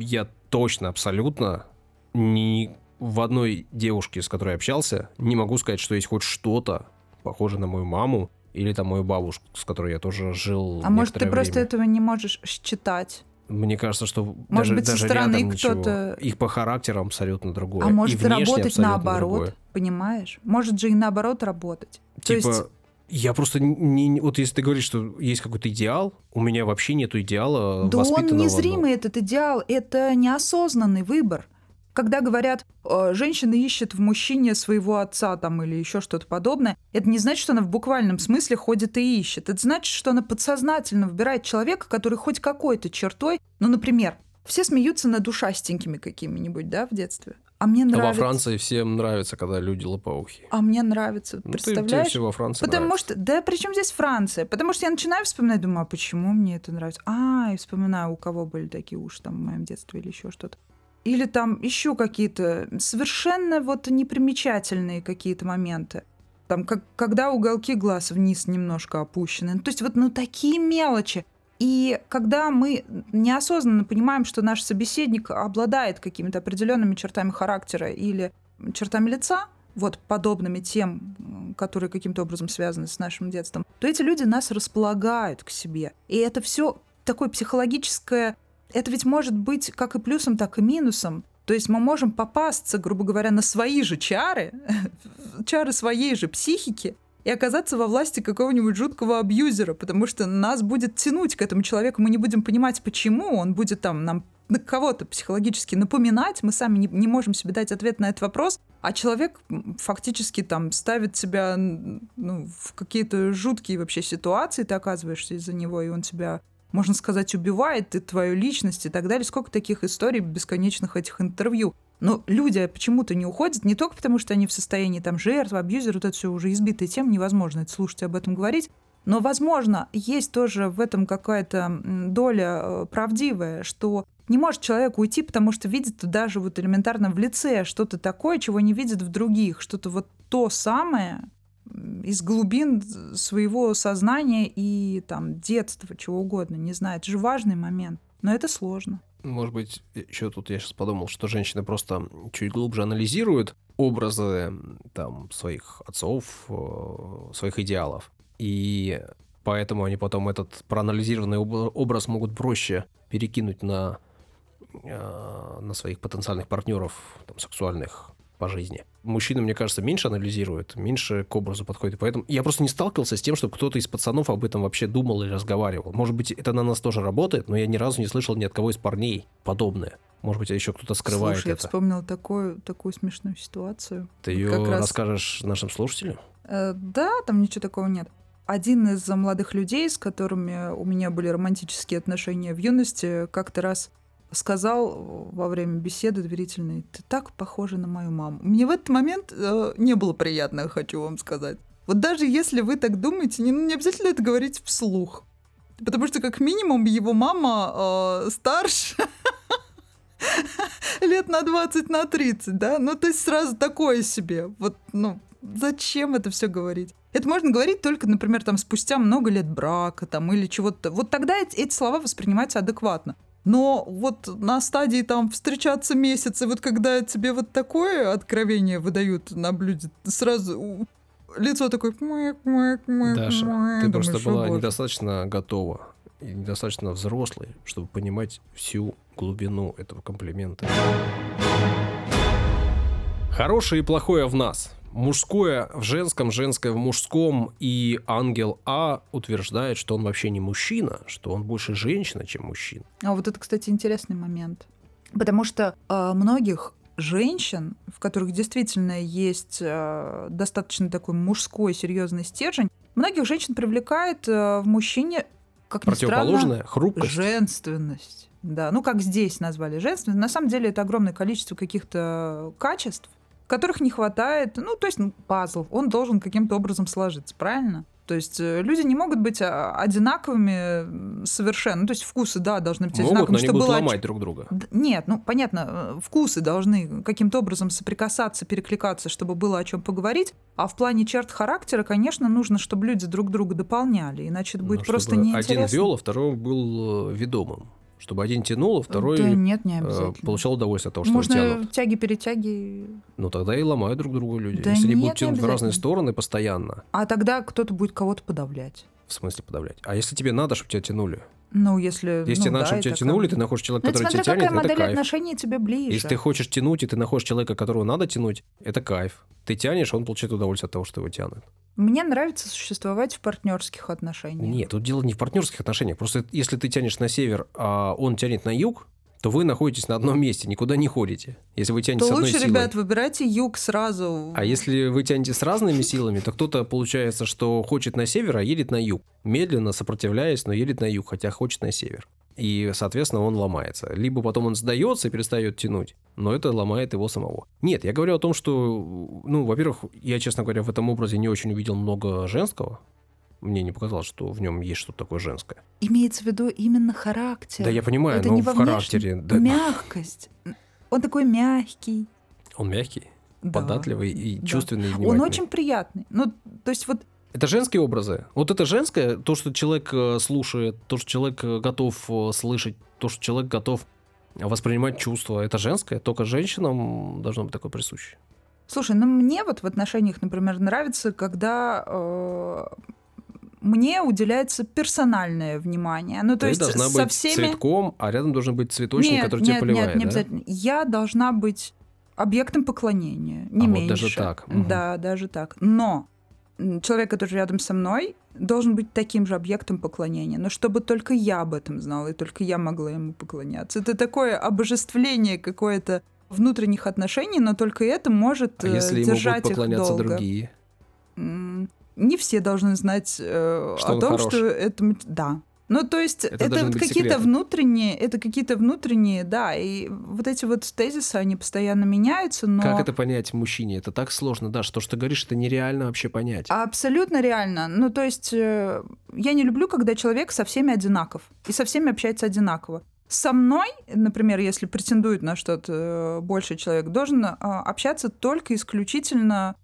я точно, абсолютно ни в одной девушке, с которой общался, не могу сказать, что есть хоть что-то похожее на мою маму или там мою бабушку, с которой я тоже жил А может, ты некоторое просто время. этого не можешь считать? Мне кажется, что Может даже, быть, со даже стороны рядом ничего. кто-то- Их по характерам абсолютно другое. а и может внешне работать наоборот, другое. понимаешь? Может же и наоборот работать. То Типа, есть- я просто не, Вот если ты говоришь, что есть какой-то идеал, у меня вообще нету идеала Да он незримый, этот идеал, это неосознанный выбор. Когда говорят, э, женщина ищет в мужчине своего отца там или еще что-то подобное, это не значит, что она в буквальном смысле ходит и ищет. Это значит, что она подсознательно выбирает человека, который хоть какой-то чертой, ну, например, все смеются над ушастенькими какими-нибудь, да, в детстве. А мне Ну, во нравится. Франции всем нравится, когда люди лопоухие. А мне нравится, Ну, ты- представляешь? тебе все во Франции Потому нравится. что, да, причем здесь Франция? Потому что я начинаю вспоминать, думаю, а почему мне это нравится? А, и вспоминаю, у кого были такие уши там в моем детстве или еще что-то. Или там еще какие-то совершенно вот непримечательные какие-то моменты. Там, как, когда уголки глаз вниз немножко опущены. Ну, То есть вот ну, такие мелочи. И когда мы неосознанно понимаем, что наш собеседник обладает какими-то определенными чертами характера или чертами лица, вот подобными тем, которые каким-то образом связаны с нашим детством, то эти люди нас располагают к себе. И это все такое психологическое, это ведь может быть как и плюсом, так и минусом. То есть мы можем попасться, грубо говоря, на свои же чары, <laughs> чары своей же психики, и оказаться во власти какого-нибудь жуткого абьюзера, потому что нас будет тянуть к этому человеку, мы не будем понимать, почему, он будет там нам на кого-то психологически напоминать, мы сами не, не можем себе дать ответ на этот вопрос, а человек фактически там ставит себя ну, в какие-то жуткие вообще ситуации, ты оказываешься из-за него, и он тебя, можно сказать, убивает, и твою личность и так далее. Сколько таких историй бесконечных этих интервью. Но люди почему-то не уходят, не только потому, что они в состоянии там жертвы, абьюзер, вот это все уже избитая тема, невозможно это слушать об этом говорить. Но, возможно, есть тоже в этом какая-то доля э, правдивая, что не может человек уйти, потому что видит даже вот элементарно в лице что-то такое, чего не видит в других, что-то вот то самое, из глубин своего сознания и там детства, чего угодно, не знаю. Это же важный момент. Но это сложно. Может быть, еще тут я сейчас подумал, что женщины просто чуть глубже анализируют образы там своих отцов, э, своих идеалов. И поэтому они потом этот проанализированный образ могут проще перекинуть на, э, на своих потенциальных партнеров там, сексуальных по жизни. Мужчины, мне кажется, меньше анализируют, меньше к образу подходят. Поэтому я просто не сталкивался с тем, чтобы кто-то из пацанов об этом вообще думал или разговаривал. Может быть, это на нас тоже работает, но я ни разу не слышал ни от кого из парней подобное. Может быть, еще кто-то скрывает Слушай, это. я вспомнила такую, такую смешную ситуацию. Ты ее как раз... расскажешь нашим слушателям? Э, да, там ничего такого нет. Один из молодых людей, с которыми у меня были романтические отношения в юности, как-то раз сказал во время беседы доверительной, ты так похожа на мою маму. Мне в этот момент э, не было приятно, хочу вам сказать. Вот даже если вы так думаете, не, не обязательно это говорить вслух. Потому что, как минимум, его мама э, старше <laughs> лет на 20, на 30, да? Ну, то есть сразу такое себе. Вот, ну, зачем это все говорить? Это можно говорить только, например, там спустя много лет брака там или чего-то. Вот тогда эти, эти слова воспринимаются адекватно. Но вот на стадии там встречаться месяцы, вот когда тебе вот такое откровение выдают на блюде, сразу лицо такое... Даша, ты просто была недостаточно готова и недостаточно взрослой, чтобы понимать всю глубину этого комплимента. Хорошее и плохое в нас мужское в женском, женское в мужском, и ангел А утверждает, что он вообще не мужчина, что он больше женщина, чем мужчина. А вот это, кстати, интересный момент. Потому что э, многих женщин, в которых действительно есть э, достаточно такой мужской серьезный стержень, многих женщин привлекает э, в мужчине, как ни Противоположная странно, хрупкость. женственность. Да, ну как здесь назвали женственность. На самом деле это огромное количество каких-то качеств, которых не хватает. Ну, то есть ну, пазл, он должен каким-то образом сложиться, правильно? То есть э, люди не могут быть а, одинаковыми совершенно. Ну, то есть вкусы, да, должны быть могут, одинаковыми. Но они будут было... ломать друг друга. Нет, ну понятно, э, вкусы должны каким-то образом соприкасаться, перекликаться, чтобы было о чем поговорить. А в плане черт характера, конечно, нужно, чтобы люди друг друга дополняли, иначе это будет ну, просто неинтересно. Один вел, а второй был э, ведомым чтобы один тянул, а второй да нет, не э, получал удовольствие от того, что Можно тянут. тяги-перетяги. Ну тогда и ломают друг друга люди. Да Если нет, они будут тянуть в разные стороны постоянно. А тогда кто-то будет кого-то подавлять. В смысле подавлять? А если тебе надо, чтобы тебя тянули? Ну, если... Если ну, надо, да, тебя тянули, как... ты находишь человека, ну, который тебя тянет, какая это модель кайф. отношений тебе ближе. Если ты хочешь тянуть, и ты находишь человека, которого надо тянуть, это кайф. Ты тянешь, он получает удовольствие от того, что его тянут. Мне нравится существовать в партнерских отношениях. Нет, тут дело не в партнерских отношениях. Просто если ты тянешь на север, а он тянет на юг, то вы находитесь на одном месте, никуда не ходите. Если вы тянете то с одной лучше, силой. ребят, выбирайте юг сразу. А если вы тянете с разными силами, то кто-то, получается, что хочет на север, а едет на юг. Медленно сопротивляясь, но едет на юг, хотя хочет на север. И, соответственно, он ломается. Либо потом он сдается и перестает тянуть, но это ломает его самого. Нет, я говорю о том, что, ну, во-первых, я, честно говоря, в этом образе не очень увидел много женского, мне не показалось, что в нем есть что-то такое женское. Имеется в виду именно характер. Да, я понимаю, Это но не в характере. Да. Мягкость. Он такой мягкий. Он мягкий, Да. податливый и Да. чувственный, и Он очень приятный. Ну, то есть вот Это женские образы. Вот это женское, то, что человек э, слушает, то, что человек э, готов э, слышать, то, что человек готов воспринимать чувства, это женское. Только женщинам должно быть такое присуще. Слушай, ну мне вот в отношениях, например, нравится, когда э, мне уделяется персональное внимание. Ну, то Ты есть должна со быть всеми... цветком, а рядом должен быть цветочник, нет, который нет, тебя поливает. Нет, не да? обязательно. Я должна быть объектом поклонения, не А вот меньше. даже так, мгм. Да, даже так. Но человек, который рядом со мной, должен быть таким же объектом поклонения. Но чтобы только я об этом знала, и только я могла ему поклоняться. Это такое обожествление какое-то внутренних отношений, но только это может А э, если ему держать будут их поклоняться долго. другие? Не все должны знать э, Что о том, хорош. что это... Да. Ну, то есть Это это, какие-то внутренние, это какие-то внутренние, да, и вот эти вот тезисы, они постоянно меняются, но... Как это понять мужчине? Это так сложно, да, что, что ты говоришь, это нереально вообще понять. Абсолютно реально. Ну, то есть э, я не люблю, когда человек со всеми одинаков и со всеми общается одинаково. Со мной, например, если претендует на что-то э, больший человек, должен э, общаться только исключительно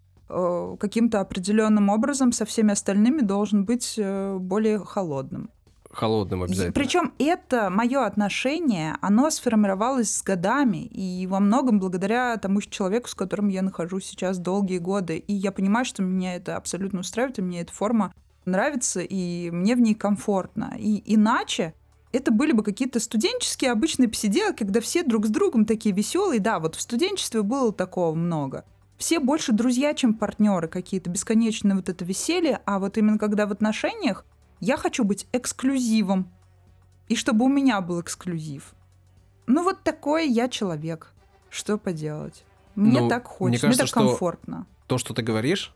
каким-то определенным образом со всеми остальными должен быть э, более холодным. Холодным обязательно. Причем это мое отношение, оно сформировалось с годами, и во многом благодаря тому человеку, с которым я нахожусь сейчас долгие годы. И я понимаю, что меня это абсолютно устраивает, и мне эта форма нравится, и мне в ней комфортно. И иначе это были бы какие-то студенческие обычные посиделки, когда все друг с другом такие веселые. Да, вот в студенчестве было такого много. Все больше друзья, чем партнеры какие-то, бесконечное вот это веселье, а вот именно когда в отношениях я хочу быть эксклюзивом. И чтобы у меня был эксклюзив. Ну вот такой я человек. Что поделать? Мне ну, так хочется, мне, кажется, мне так комфортно. То, что ты говоришь,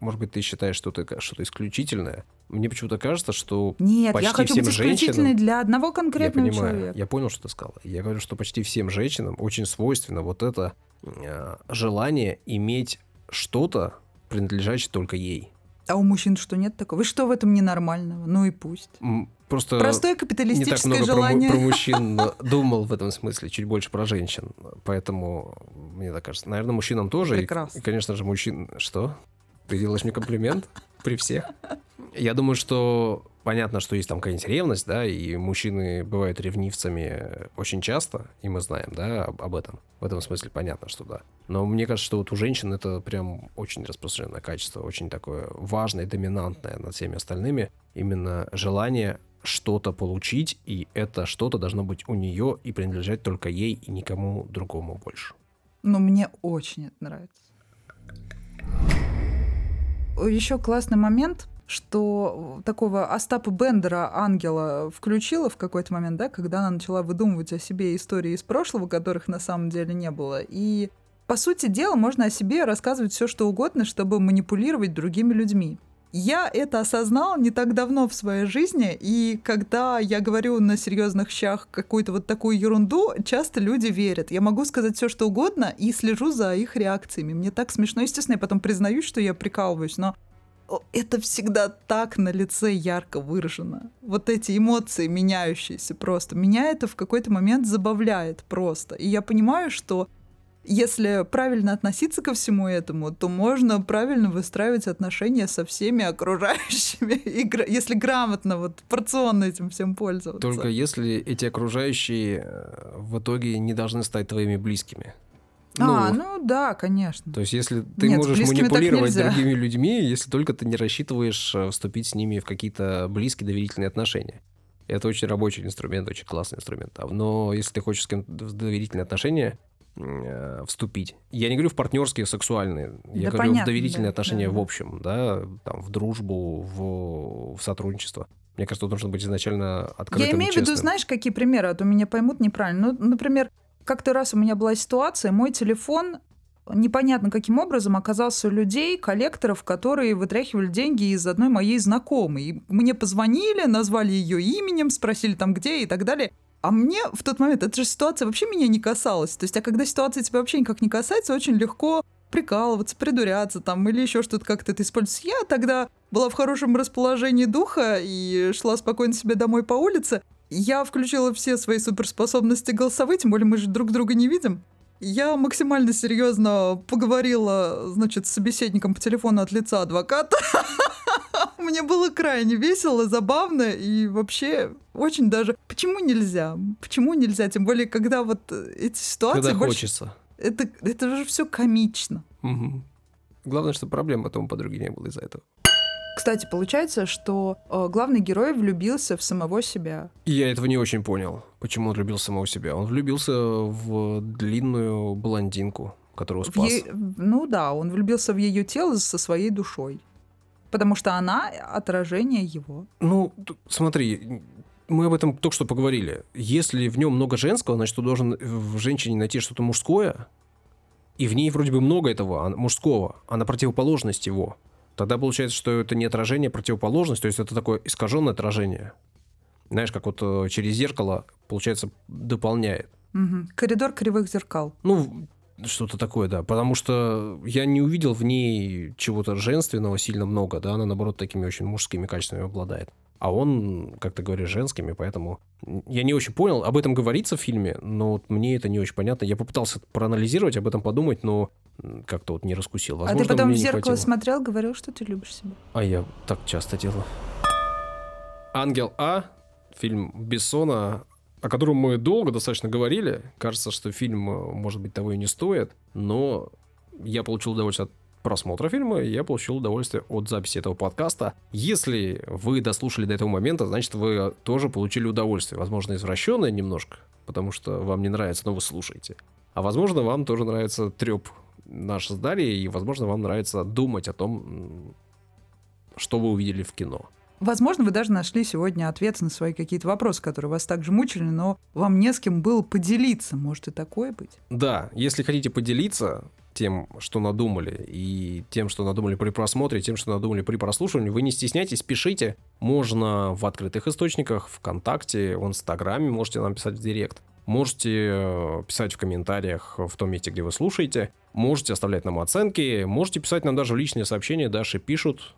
может быть, ты считаешь, что это что-то исключительное. Мне почему-то кажется, что Нет, почти я хочу всем быть женщинам, для одного конкретного я понимаю, человека. Я понял, что ты сказала. Я говорю, что почти всем женщинам очень свойственно вот это желание иметь что-то, принадлежащее только ей. А у мужчин что, нет такого? Вы что в этом ненормального? Ну и пусть. Просто Простое капиталистическое не так много желание. Про, про <laughs> мужчин думал в этом смысле, чуть больше про женщин. Поэтому, мне так кажется, наверное, мужчинам тоже. Прекрасно. И, и, конечно же, мужчин... Что? Ты делаешь мне комплимент при всех? Я думаю, что понятно, что есть там какая-нибудь ревность, да, и мужчины бывают ревнивцами очень часто, и мы знаем, да, об, этом. В этом смысле понятно, что да. Но мне кажется, что вот у женщин это прям очень распространенное качество, очень такое важное, доминантное над всеми остальными. Именно желание что-то получить, и это что-то должно быть у нее и принадлежать только ей и никому другому больше. Но мне очень это нравится. Еще классный момент что такого Остапа Бендера, ангела, включила в какой-то момент, да, когда она начала выдумывать о себе истории из прошлого, которых на самом деле не было. И, по сути дела, можно о себе рассказывать все, что угодно, чтобы манипулировать другими людьми. Я это осознал не так давно в своей жизни, и когда я говорю на серьезных щах какую-то вот такую ерунду, часто люди верят. Я могу сказать все, что угодно, и слежу за их реакциями. Мне так смешно. Естественно, я потом признаюсь, что я прикалываюсь, но это всегда так на лице ярко выражено. Вот эти эмоции меняющиеся просто. Меня это в какой-то момент забавляет просто. И я понимаю, что если правильно относиться ко всему этому, то можно правильно выстраивать отношения со всеми окружающими, <laughs> если грамотно, вот порционно этим всем пользоваться. Только если эти окружающие э, в итоге не должны стать твоими близкими. Ну, а, ну да, конечно. То есть, если ты Нет, можешь манипулировать другими людьми, если только ты не рассчитываешь э, вступить с ними в какие-то близкие доверительные отношения. Это очень рабочий инструмент, очень классный инструмент. А, но если ты хочешь с кем-то в доверительные отношения э, вступить. Я не говорю в партнерские, сексуальные. Я да говорю понятно, в доверительные да, отношения да. в общем, да, там, в дружбу, в, в сотрудничество. Мне кажется, тут должен быть изначально открытым Я имею в виду, знаешь, какие примеры, а то меня поймут неправильно. Ну, например, как-то раз у меня была ситуация, мой телефон непонятно каким образом оказался у людей, коллекторов, которые вытряхивали деньги из одной моей знакомой. И мне позвонили, назвали ее именем, спросили там где и так далее. А мне в тот момент, эта же ситуация вообще меня не касалась. То есть, а когда ситуация тебя вообще никак не касается, очень легко прикалываться, придуряться там или еще что-то как-то это использовать. Я тогда была в хорошем расположении духа и шла спокойно себе домой по улице. Я включила все свои суперспособности голосовые, тем более мы же друг друга не видим. Я максимально серьезно поговорила, значит, с собеседником по телефону от лица адвоката. <laughs> Мне было крайне весело, забавно и вообще очень даже... Почему нельзя? Почему нельзя? Тем более, когда вот эти ситуации... Когда больше... хочется. Это, это же все комично. Угу. Главное, чтобы проблем потом подруги не было из-за этого. Кстати, получается, что э, главный герой влюбился в самого себя. Я этого не очень понял. Почему он влюбился в самого себя? Он влюбился в длинную блондинку, которую спас. Е... Ну да, он влюбился в ее тело со своей душой. Потому что она отражение его. Ну, смотри, мы об этом только что поговорили. Если в нем много женского, значит, ты должен в женщине найти что-то мужское, и в ней вроде бы много этого мужского, а на противоположность его тогда получается, что это не отражение, а противоположность, то есть это такое искаженное отражение. Знаешь, как вот э, через зеркало, получается, дополняет. Угу. Коридор кривых зеркал. Ну, Что-то такое, да. Потому что я не увидел в ней чего-то женственного сильно много, да. Она, наоборот, такими очень мужскими качествами обладает. А он, как ты говоришь, женскими, поэтому я не очень понял. Об этом говорится в фильме, но вот мне это не очень понятно. Я попытался проанализировать, об этом подумать, но как-то вот не раскусил. Возможно, а ты потом в зеркало смотрел, говорил, что ты любишь себя. А я так часто делаю. «Ангел А», фильм Бессона, о котором мы долго достаточно говорили. Кажется, что фильм, э, может быть, того и не стоит, но я получил удовольствие от просмотра фильма, я получил удовольствие от записи этого подкаста. Если вы дослушали до этого момента, значит, вы тоже получили удовольствие. Возможно, извращенное немножко, потому что вам не нравится, но вы слушаете. А возможно, вам тоже нравится треп наш с Дарьей, и, возможно, вам нравится думать о том, что вы увидели в кино. Возможно, вы даже нашли сегодня ответы на свои какие-то вопросы, которые вас также мучили, но вам не с кем было поделиться. Может и такое быть? Да, если хотите поделиться тем, что надумали, и тем, что надумали при просмотре, тем, что надумали при прослушивании, вы не стесняйтесь, пишите. Можно в открытых источниках, ВКонтакте, в Инстаграме, можете нам писать в Директ. Можете э, писать в комментариях в том месте, где вы слушаете. Можете оставлять нам оценки. Можете писать нам даже личные сообщения. Даши пишут.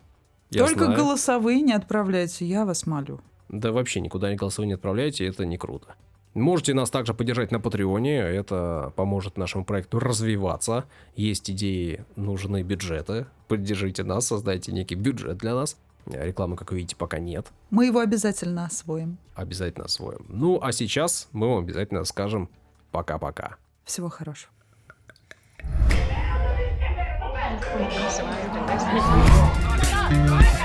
Я Только знаю. голосовые не отправляйте, я вас молю. Да вообще никуда не голосовые не отправляйте, это не круто. Можете нас также поддержать на Патреоне, это поможет нашему проекту развиваться. Есть идеи, нужны бюджеты. Поддержите нас, создайте некий бюджет для нас. Рекламы, как вы видите, пока нет. Мы его обязательно освоим. Обязательно освоим. Ну, а сейчас мы вам обязательно скажем пока-пока. Всего хорошего. What?